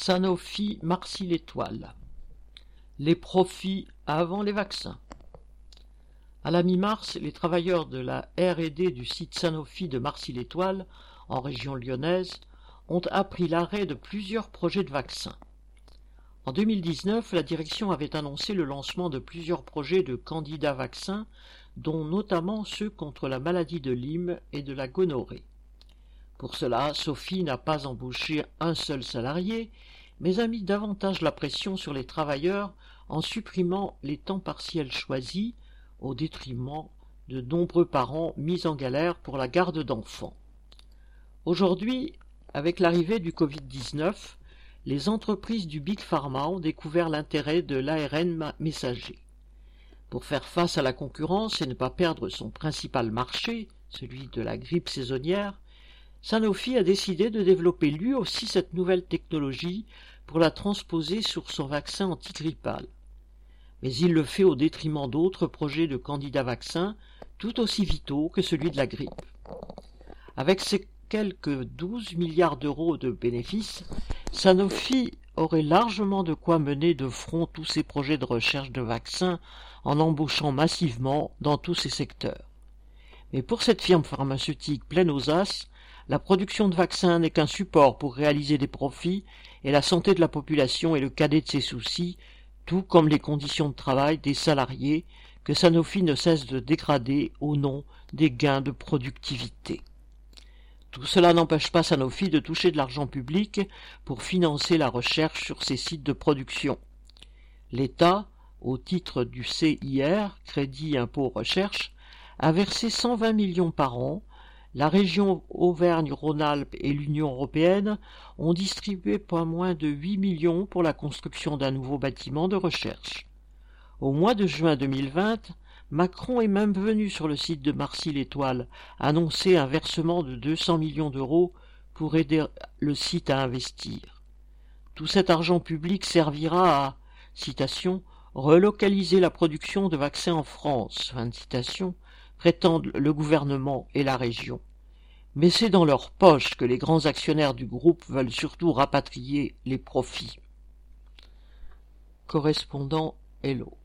Sanofi Marcy l'étoile. Les profits avant les vaccins. À la mi-mars, les travailleurs de la R&D du site Sanofi de Marcy-l'Étoile, en région lyonnaise, ont appris l'arrêt de plusieurs projets de vaccins. En 2019, la direction avait annoncé le lancement de plusieurs projets de candidats vaccins, dont notamment ceux contre la maladie de Lyme et de la gonorrhée. Pour cela, Sophie n'a pas embauché un seul salarié, mais a mis davantage la pression sur les travailleurs en supprimant les temps partiels choisis au détriment de nombreux parents mis en galère pour la garde d'enfants. Aujourd'hui, avec l'arrivée du Covid-19, les entreprises du Big Pharma ont découvert l'intérêt de l'ARN messager. Pour faire face à la concurrence et ne pas perdre son principal marché, celui de la grippe saisonnière, Sanofi a décidé de développer lui aussi cette nouvelle technologie pour la transposer sur son vaccin antigrippal. Mais il le fait au détriment d'autres projets de candidats vaccins tout aussi vitaux que celui de la grippe. Avec ses quelques 12 milliards d'euros de bénéfices, Sanofi aurait largement de quoi mener de front tous ses projets de recherche de vaccins en embauchant massivement dans tous ces secteurs. Mais pour cette firme pharmaceutique pleine aux as, la production de vaccins n'est qu'un support pour réaliser des profits et la santé de la population est le cadet de ses soucis, tout comme les conditions de travail des salariés que Sanofi ne cesse de dégrader au nom des gains de productivité. Tout cela n'empêche pas Sanofi de toucher de l'argent public pour financer la recherche sur ses sites de production. L'État, au titre du CIR, Crédit Impôt Recherche, a versé 120 millions par an, la région Auvergne-Rhône-Alpes et l'Union européenne ont distribué pas moins de 8 millions pour la construction d'un nouveau bâtiment de recherche. Au mois de juin 2020, Macron est même venu sur le site de Marcy-l'Étoile annoncer un versement de 200 millions d'euros pour aider le site à investir. Tout cet argent public servira à, citation, relocaliser la production de vaccins en France, prétendent le gouvernement et la région. Mais c'est dans leur poche que les grands actionnaires du groupe veulent surtout rapatrier les profits. Correspondant Hello.